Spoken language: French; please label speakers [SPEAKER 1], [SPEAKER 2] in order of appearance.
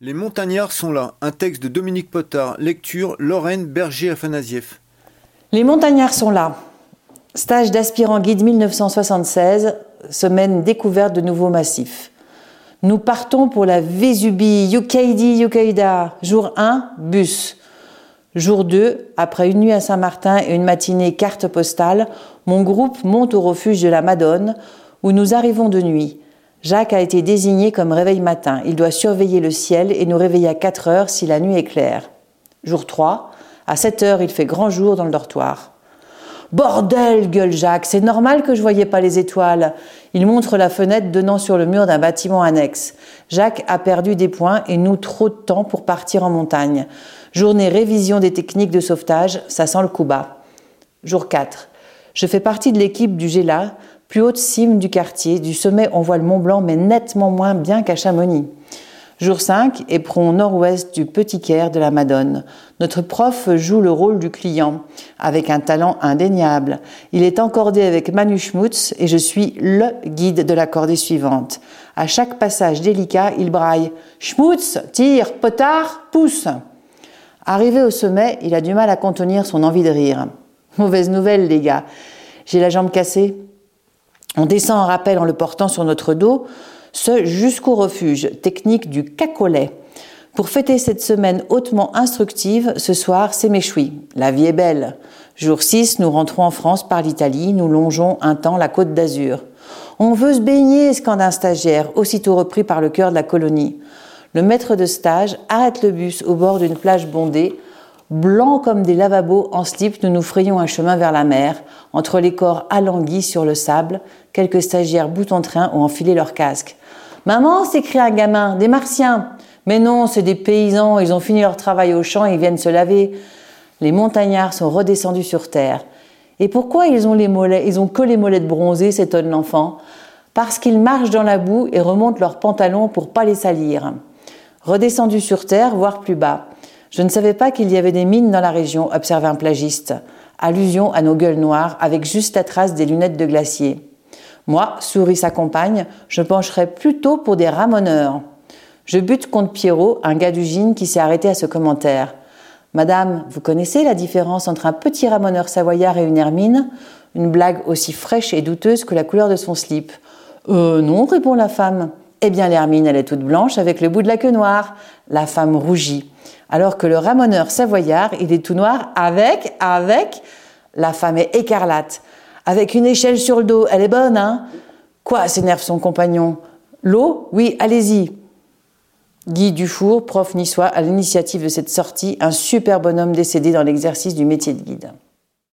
[SPEAKER 1] Les montagnards sont là. Un texte de Dominique Potard. Lecture Lorraine Berger-Afanasieff.
[SPEAKER 2] Les montagnards sont là. Stage d'aspirant guide 1976, semaine découverte de nouveaux massifs. Nous partons pour la Vésubie, Yukaidi, Yukaida. Jour 1, bus. Jour 2, après une nuit à Saint-Martin et une matinée carte postale, mon groupe monte au refuge de la Madone, où nous arrivons de nuit. Jacques a été désigné comme réveil matin. Il doit surveiller le ciel et nous réveiller à 4 heures si la nuit est claire. Jour 3, à 7 heures, il fait grand jour dans le dortoir. Bordel, gueule Jacques, c'est normal que je voyais pas les étoiles. Il montre la fenêtre donnant sur le mur d'un bâtiment annexe. Jacques a perdu des points et nous trop de temps pour partir en montagne. Journée révision des techniques de sauvetage, ça sent le coup bas. Jour 4. Je fais partie de l'équipe du GELA, plus haute cime du quartier. Du sommet, on voit le Mont Blanc, mais nettement moins bien qu'à Chamonix. Jour 5, éperon nord-ouest du Petit Caire de la Madone. Notre prof joue le rôle du client, avec un talent indéniable. Il est encordé avec Manu Schmutz et je suis LE guide de la cordée suivante. À chaque passage délicat, il braille Schmutz, tire, potard, pousse. Arrivé au sommet, il a du mal à contenir son envie de rire. Mauvaise nouvelle, les gars. J'ai la jambe cassée. On descend en rappel en le portant sur notre dos, ce jusqu'au refuge, technique du cacolet. Pour fêter cette semaine hautement instructive, ce soir, c'est méchoui. La vie est belle. Jour 6, nous rentrons en France par l'Italie, nous longeons un temps la côte d'Azur. On veut se baigner, scande un stagiaire, aussitôt repris par le cœur de la colonie. Le maître de stage arrête le bus au bord d'une plage bondée, Blancs comme des lavabos en slip, nous nous frayons un chemin vers la mer, entre les corps alanguis sur le sable. Quelques stagiaires bout-en-train ont enfilé leur casque. Maman, s'écrie un gamin, des martiens. Mais non, c'est des paysans, ils ont fini leur travail au champ et ils viennent se laver. Les montagnards sont redescendus sur terre. Et pourquoi ils ont les mollets, ils ont que les molettes bronzées, s'étonne l'enfant Parce qu'ils marchent dans la boue et remontent leurs pantalons pour pas les salir. Redescendus sur terre, voire plus bas. Je ne savais pas qu'il y avait des mines dans la région, observe un plagiste. Allusion à nos gueules noires, avec juste la trace des lunettes de glacier. Moi, sourit sa compagne, je pencherais plutôt pour des ramoneurs. Je bute contre Pierrot, un gars d'usine qui s'est arrêté à ce commentaire. Madame, vous connaissez la différence entre un petit ramoneur savoyard et une hermine? Une blague aussi fraîche et douteuse que la couleur de son slip. Euh, non, répond la femme. Eh bien, l'hermine, elle est toute blanche avec le bout de la queue noire. La femme rougit alors que le ramoneur savoyard, il est tout noir avec, avec, la femme est écarlate, avec une échelle sur le dos, elle est bonne, hein Quoi s'énerve son compagnon L'eau? Oui, allez-y. Guy Dufour, prof niçois, à l'initiative de cette sortie, un super bonhomme décédé dans l'exercice du métier de guide.